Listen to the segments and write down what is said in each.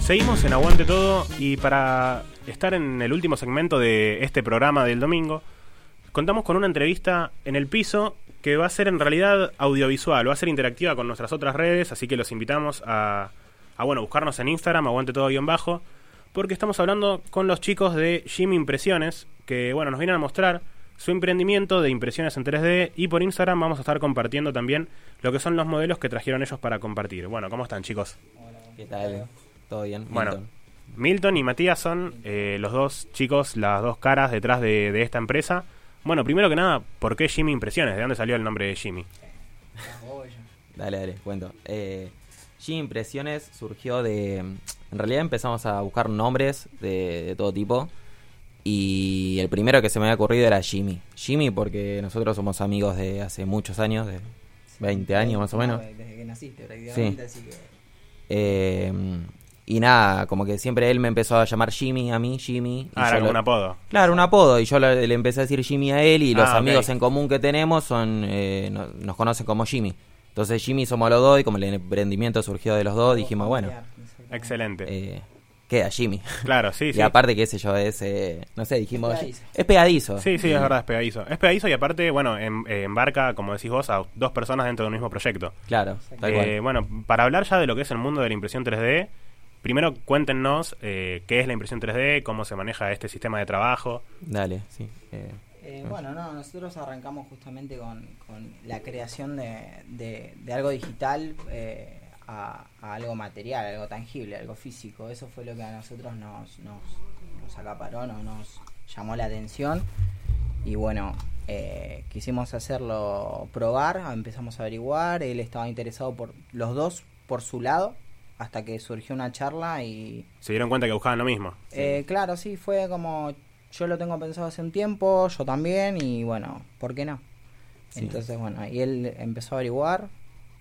Seguimos en Aguante Todo y para estar en el último segmento de este programa del domingo, contamos con una entrevista en el piso que va a ser en realidad audiovisual, va a ser interactiva con nuestras otras redes, así que los invitamos a, a bueno, buscarnos en Instagram, aguante todo guion bajo, porque estamos hablando con los chicos de Jimmy Impresiones, que bueno, nos vienen a mostrar su emprendimiento de impresiones en 3D y por Instagram vamos a estar compartiendo también lo que son los modelos que trajeron ellos para compartir. Bueno, ¿cómo están chicos? ¿Qué tal? ¿Todo bien? Bueno, Milton. Milton y Matías son eh, los dos chicos, las dos caras detrás de, de esta empresa. Bueno, primero que nada, ¿por qué Jimmy Impresiones? ¿De dónde salió el nombre de Jimmy? Dale, dale, cuento. Eh, G Impresiones surgió de... En realidad empezamos a buscar nombres de, de todo tipo. Y el primero que se me había ocurrido era Jimmy. Jimmy porque nosotros somos amigos de hace muchos años, de 20 años más o menos. Desde que naciste, prácticamente, así que. Eh, y nada, como que siempre él me empezó a llamar Jimmy a mí, Jimmy. y Ah, era lo- un apodo. Claro, un apodo. Y yo le, le empecé a decir Jimmy a él y los Ah, amigos en común que tenemos son eh, no- nos conocen como Jimmy. Entonces Jimmy somos los dos y como el emprendimiento surgió de los dos, dijimos, bueno, Excelente. eh, queda Jimmy. claro, sí, sí. Y aparte, qué sé yo, es, eh, no sé, dijimos, Es pegadizo. es pegadizo. Sí, sí, es verdad, es pegadizo. Es pegadizo y aparte, bueno, eh, embarca, como decís vos, a dos personas dentro del mismo proyecto. Claro, tal Eh, cual. bueno, para hablar ya de lo que es el mundo de la impresión 3D, primero cuéntenos eh, qué es la impresión 3D, cómo se maneja este sistema de trabajo. Dale, sí. eh, Eh, bueno, no, nosotros arrancamos justamente con, con la creación de, de- de algo digital eh, a, a algo material, algo tangible, algo físico. Eso fue lo que a nosotros nos, nos, nos acaparó, no- nos llamó la atención. Y bueno, eh, quisimos hacerlo probar, empezamos a averiguar, él estaba interesado por los dos por su lado, hasta que surgió una charla y Se dieron cuenta que buscaban lo mismo. eh, claro, sí, fue como yo lo tengo pensado hace un tiempo, yo también, y bueno, ¿por qué no? Sí. Entonces, bueno, y él empezó a averiguar,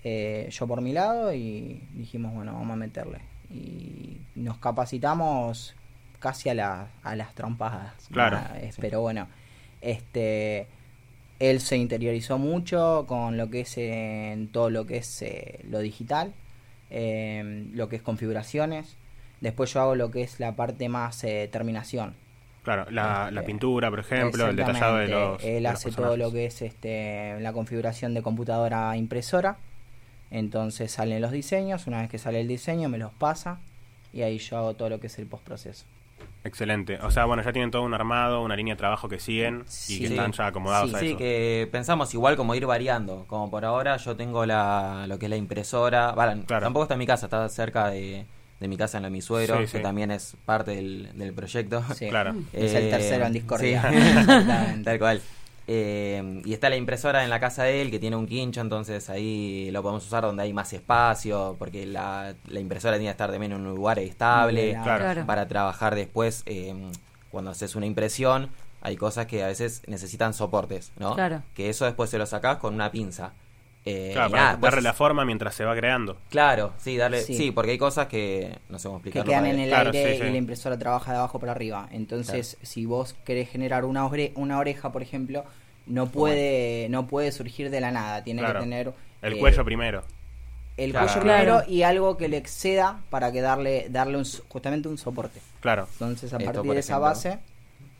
eh, yo por mi lado, y dijimos, bueno, vamos a meterle. Y nos capacitamos casi a, la- a las trompadas. Claro. Eh, Pero bueno, este él se interiorizó mucho con lo que es en todo lo que es eh, lo digital, eh, lo que es configuraciones. Después yo hago lo que es la parte más eh, terminación. Claro, la, la Este, pintura, por ejemplo, el detallado de los. Él de los hace todo lo que es este la configuración de computadora impresora. Entonces salen los diseños, una vez que sale el diseño me los pasa y ahí yo hago todo lo que es el postproceso. Excelente. O sea, bueno, ya tienen todo un armado, una línea de trabajo que siguen y Sí. que están ya acomodados Sí, a Sí, eso. que pensamos igual como ir variando. Como por ahora yo tengo la, lo que es la impresora. Vale, Claro. Tampoco está en mi casa, está cerca de, de mi casa en la de mi suegro, Sí, que sí. también es parte del, del proyecto. Sí. Claro. Es el Eh, tercero en Discordia. sí. Exactamente. Tal cual. Eh, y está la impresora en la casa de él que tiene un quincho, entonces ahí lo podemos usar donde hay más espacio, porque la, la impresora tiene que estar también en un lugar estable. Claro. para trabajar después. eh, cuando haces una impresión, hay cosas que a veces necesitan soportes, ¿no? Claro. Que eso después se lo sacás con una pinza. Eh, Claro, y para nada, pues- darle la forma mientras se va creando. Claro, sí, darle, sí. Sí. porque hay cosas que no sé cómo que quedan en el Claro, aire sí, sí. y la impresora trabaja de abajo para arriba. Entonces, si vos querés generar una, ore- una oreja, por ejemplo, no puede no puede surgir de la nada. Tiene Claro. que tener El eh, cuello primero. el Claro. cuello primero y algo que le exceda para que darle darle un justamente un soporte. Claro. Entonces, a Esto, partir de esa base,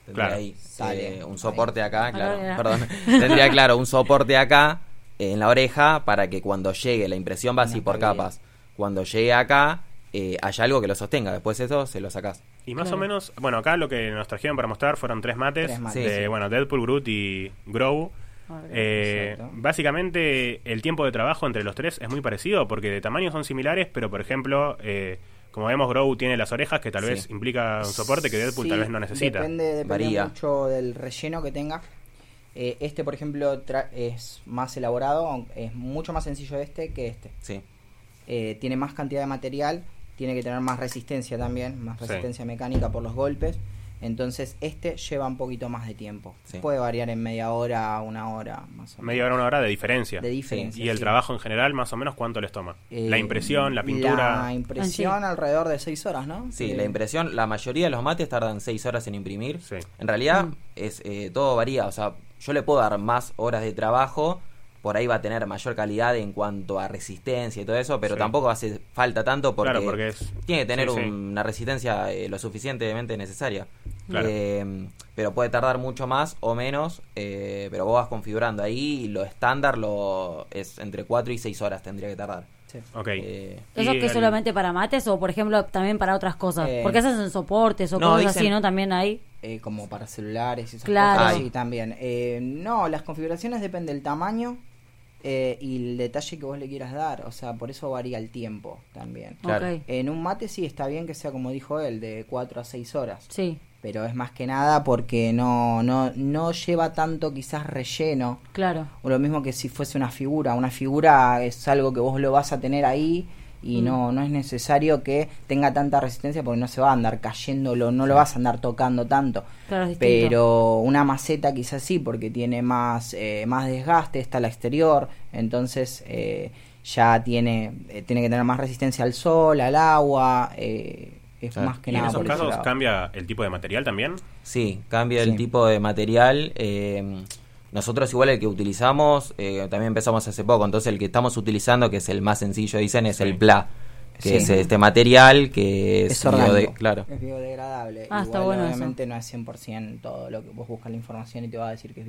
Tendría Claro. ahí Sale. eh, un soporte acá, claro, perdón. Tendría claro un soporte acá en la oreja para que cuando llegue la impresión va así por capas. Cuando llegue acá eh, haya algo que lo sostenga. Después eso se lo sacás. Y más Claro. o menos, bueno, acá lo que nos trajeron para mostrar fueron tres mates, Tres mates. de, Sí, sí. bueno, Deadpool, Groot y Grow. Eh, básicamente, el tiempo de trabajo entre los tres es muy parecido porque de tamaño son similares, pero por ejemplo, eh, como vemos, Grow tiene las orejas que tal Sí. vez implica un soporte que Deadpool Sí, tal vez no necesita. Depende, depende Varía. mucho del relleno que tenga. Eh, este, por ejemplo, tra- es más elaborado, es mucho más sencillo este que este. Sí. Eh, tiene más cantidad de material, tiene que tener más resistencia también, más Sí. resistencia mecánica por los golpes. Entonces, este lleva un poquito más de tiempo. Sí. Puede variar en media hora, una hora, más o menos. Media hora, una hora de diferencia. de diferencia. y el sí. trabajo en general, más o menos, ¿cuánto les toma? Eh, la impresión, la pintura. La impresión alrededor de 6 horas, ¿no? Sí, Eh, la impresión, la mayoría de los mates tardan 6 horas en imprimir. Sí. En realidad, Mm. es eh, todo varía. O sea, yo le puedo dar más horas de trabajo por ahí va a tener mayor calidad en cuanto a resistencia y todo eso, pero tampoco hace falta tanto porque, tiene que tener una resistencia eh, lo suficientemente necesaria. Eh, pero puede tardar mucho más o menos, eh, pero vos vas configurando ahí y lo estándar lo es entre 4 y 6 horas tendría que tardar. Okay. ¿Eso que es solamente para mates o, por ejemplo, también para otras cosas? Porque esas en soportes o cosas así, ¿no? También hay. Como para celulares y esas claro. Sí, también. no, las configuraciones dependen del tamaño eh, y el detalle que vos le quieras dar. O sea, por eso varía el tiempo también. En un mate sí está bien que sea como dijo él, de 4 a 6 horas. Sí. Pero es más que nada porque no, no, no lleva tanto quizás relleno. Claro. O lo mismo que si fuese una figura. Una figura es algo que vos lo vas a tener ahí y mm. no, no es necesario que tenga tanta resistencia porque no se va a andar cayendo, no lo vas a andar tocando tanto. Pero una maceta quizás sí, porque tiene más, eh, más desgaste, está al exterior, entonces eh, ya tiene, eh, tiene que tener más resistencia al sol, al agua. es más que ¿Y nada. ¿En esos casos cambia el tipo de material también? Sí, cambia el tipo de material. Nosotros igual el que utilizamos, eh, también empezamos hace poco, entonces el que estamos utilizando, que es el más sencillo, dicen, es el PLA, que es este material que es, claro. es biodegradable. Ah, está bueno obviamente no es 100% todo lo que vos buscas la información y te va a decir que es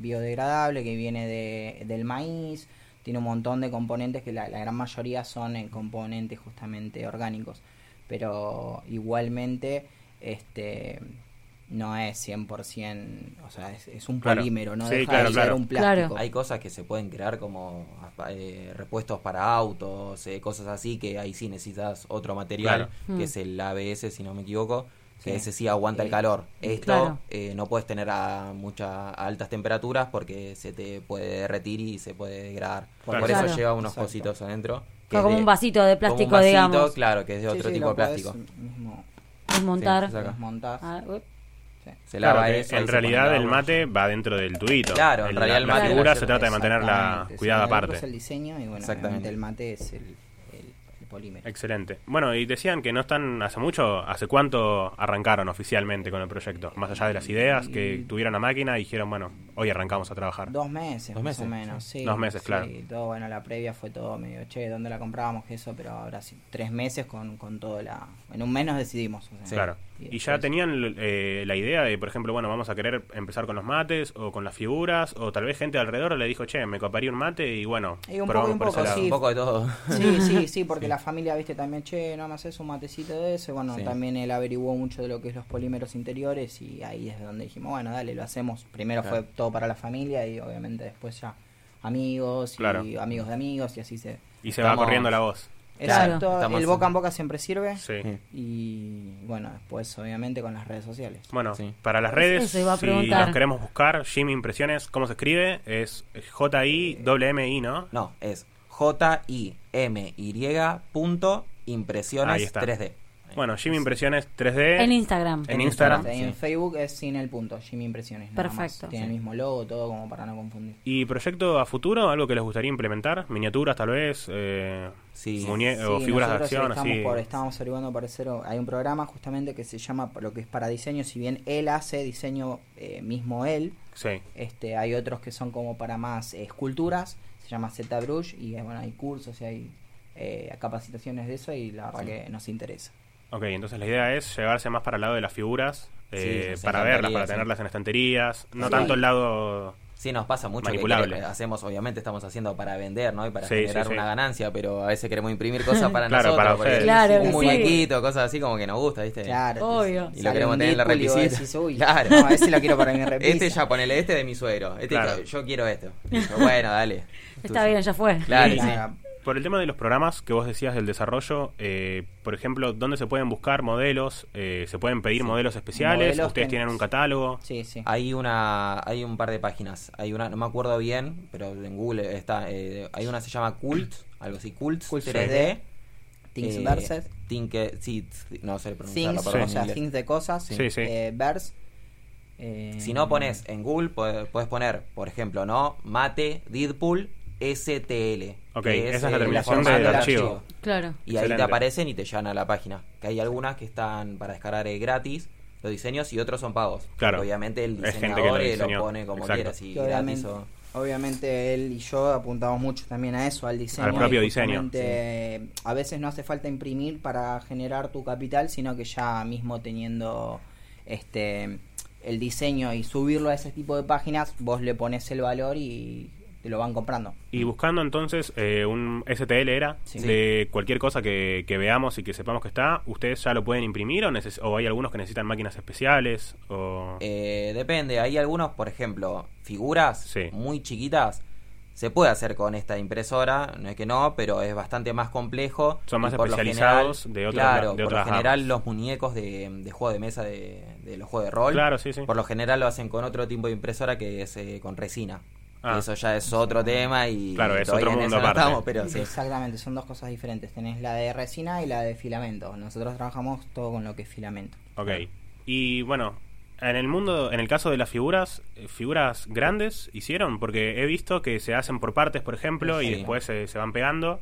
biodegradable, que viene de, del maíz, tiene un montón de componentes que la, la gran mayoría son en componentes justamente orgánicos, pero igualmente este no es 100%, o sea, es, un polímero, no deja de ser un plástico. Hay cosas que se pueden crear como eh, repuestos para autos, eh, cosas así, que ahí sí necesitas otro material, que mm. es el ABS, si no me equivoco, que ese sí aguanta el calor. Esto eh, no puedes tener a muchas altas temperaturas porque se te puede derretir y se puede degradar. Por eso lleva unos cositos adentro. como un vasito de plástico, digamos. Claro, que es de otro tipo de plástico. Desmontar. desmontar. Ah, se lava En realidad el mate va dentro del tubito. Claro, en, realidad el mate. La figura se trata de mantenerla cuidada aparte. el diseño y bueno, Exactamente. el mate es el, Excelente. Bueno, y decían que no están hace mucho, ¿hace cuánto arrancaron oficialmente con el proyecto? Más allá de las ideas, que tuvieron la máquina y dijeron, bueno, hoy arrancamos a trabajar. Dos meses, más o menos, sí. Dos meses, claro. todo, bueno, la previa fue todo medio, che, ¿dónde la comprábamos? Eso, pero ahora sí, tres meses con, con todo la... En un mes nos decidimos. Claro. Y, ya tenían eh, la idea de, por ejemplo, bueno, vamos a querer empezar con los mates o con las figuras, o tal vez gente alrededor le dijo, che, me coparía un mate y bueno, un poco, un poco, un poco de todo. Sí, sí, sí, porque la familia, viste, también, che, no me haces un matecito de eso. bueno, también él averiguó mucho de lo que es los polímeros interiores y ahí es donde dijimos, bueno, dale, lo hacemos. Primero fue todo para la familia y obviamente después ya amigos y amigos de amigos y así se... Y se va corriendo la voz. Exacto, el boca en boca siempre sirve. Y bueno, después obviamente con las redes sociales. Bueno, para las redes, si nos queremos buscar, Jimmy Impresiones, ¿cómo se escribe? Es J-I-M-I, ¿no? No, es J-I-M-Y punto impresiones 3D. Bueno, Jimmy Impresiones 3D. En Instagram. En Instagram. En Facebook es sin el punto, Jimmy Impresiones. Perfecto. Tiene el mismo logo, todo como para no confundir. ¿Y proyecto a futuro? ¿Algo que les gustaría implementar? ¿Miniaturas tal vez? Eh, sí. o figuras de acción. Estamos, Por, estamos averiguando parecer, hay un programa justamente que se llama lo que es para diseño, si bien él hace diseño eh, mismo él, sí. este, hay otros que son como para más esculturas, se llama ZBrush y bueno, hay cursos y hay eh, capacitaciones de eso y la verdad que nos interesa. Ok, entonces la idea es llevarse más para el lado de las figuras, eh, para verlas, para tenerlas en estanterías, no tanto el lado... Sí, nos pasa mucho manipulable. que hacemos, obviamente estamos haciendo para vender, ¿no? Y para generar una ganancia, pero a veces queremos imprimir cosas para claro, nosotros. Para claro, un muñequito, cosas así como que nos gusta, ¿viste? Claro. Obvio. Y lo queremos tener en la repisita. claro. No, ese lo quiero para mi repisa. Este ya ponele este de mi suegro. Este yo quiero esto. bueno, dale. Está bien, ya fue. Claro, por el tema de los programas que vos decías del desarrollo, eh, por ejemplo, ¿dónde se pueden buscar modelos? Eh, ¿Se pueden pedir modelos especiales? ¿Ustedes tienen un catálogo? Sí, sí. Hay una, hay un par de páginas. Hay una, no me acuerdo bien, pero en Google está. Eh, hay una que se llama Cult, algo así, Cult, Cult 3D. Things eh, Versus. Think, sí, no sé pronunciarlo. Things, o sea, Things de cosas. Sí, sí. Verse. si no pones en Google, puedes poner, por ejemplo, ¿no? Mate, Deadpool, STL. Ok, esa es la terminación del, archivo. Claro. Y ahí te aparecen y te llevan a la página. Que hay algunas que están para descargar eh, gratis, los diseños, y otros son pagos. Claro. Obviamente el diseñador lo, lo, pone como quiera, si gratis obviamente él y yo apuntamos mucho también a eso, al diseño. Al propio diseño. A veces no hace falta imprimir para generar tu capital, sino que ya mismo teniendo este el diseño y subirlo a ese tipo de páginas, vos le pones el valor y te lo van comprando. Y buscando entonces eh, un STL era de cualquier cosa que, veamos y que sepamos que está, ¿ustedes ya lo pueden imprimir o, o hay algunos que necesitan máquinas especiales? O... Eh, depende, hay algunos, por ejemplo, figuras muy chiquitas. Se puede hacer con esta impresora, no es que no, pero es bastante más complejo. Son más especializados de otras Claro, por lo general los muñecos de, juego de mesa de, los juegos de rol, claro, sí, sí. por lo general lo hacen con otro tipo de impresora que es eh, con resina. Ah. Eso ya es otro tema y claro, es otro mundo aparte. pero sí. Exactamente, son dos cosas diferentes. Tenés la de resina y la de filamento. Nosotros trabajamos todo con lo que es filamento. Ok. Y bueno, en el mundo, en el caso de las figuras, eh, figuras grandes hicieron, porque he visto que se hacen por partes, por ejemplo, y después se, se van pegando.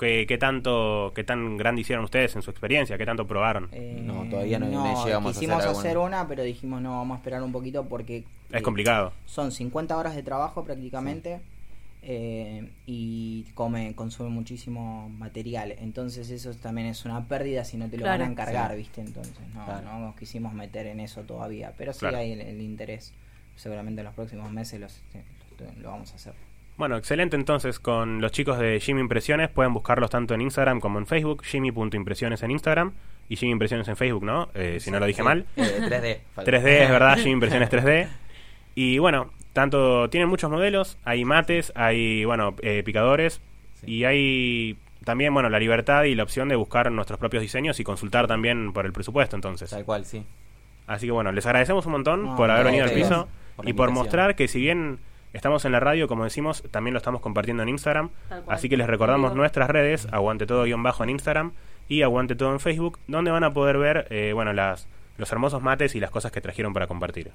¿Qué, tanto, qué tan grande hicieron ustedes en su experiencia? ¿Qué tanto probaron? Eh, no, todavía no, llegamos quisimos a hacer, una, pero dijimos no, vamos a esperar un poquito porque... Es complicado. Son 50 horas de trabajo prácticamente eh, y come, consume muchísimo material. Entonces eso también es una pérdida si no te lo van a encargar, ¿viste? Entonces no, no nos quisimos meter en eso todavía, pero sí hay el, interés. Seguramente en los próximos meses lo vamos a hacer. Bueno, excelente entonces con los chicos de Jimmy Impresiones. Pueden buscarlos tanto en Instagram como en Facebook. Jimmy.impresiones en Instagram y Jimmy Impresiones en Facebook, ¿no? Eh, si no lo dije mal. 3D. Eh, 3D, es verdad, Jimmy Impresiones 3D. Y bueno, tanto tienen muchos modelos. Hay mates, hay, bueno, eh, picadores. Y hay también, bueno, la libertad y la opción de buscar nuestros propios diseños y consultar también por el presupuesto, entonces. Tal cual, sí. Así que bueno, les agradecemos un montón por haber venido al piso y por mostrar que si bien Estamos en la radio, como decimos, también lo estamos compartiendo en Instagram. Así que les recordamos nuestras redes, aguante todo guion bajo en Instagram y aguante todo en Facebook, donde van a poder ver, eh, bueno, las, los hermosos mates y las cosas que trajeron para compartir.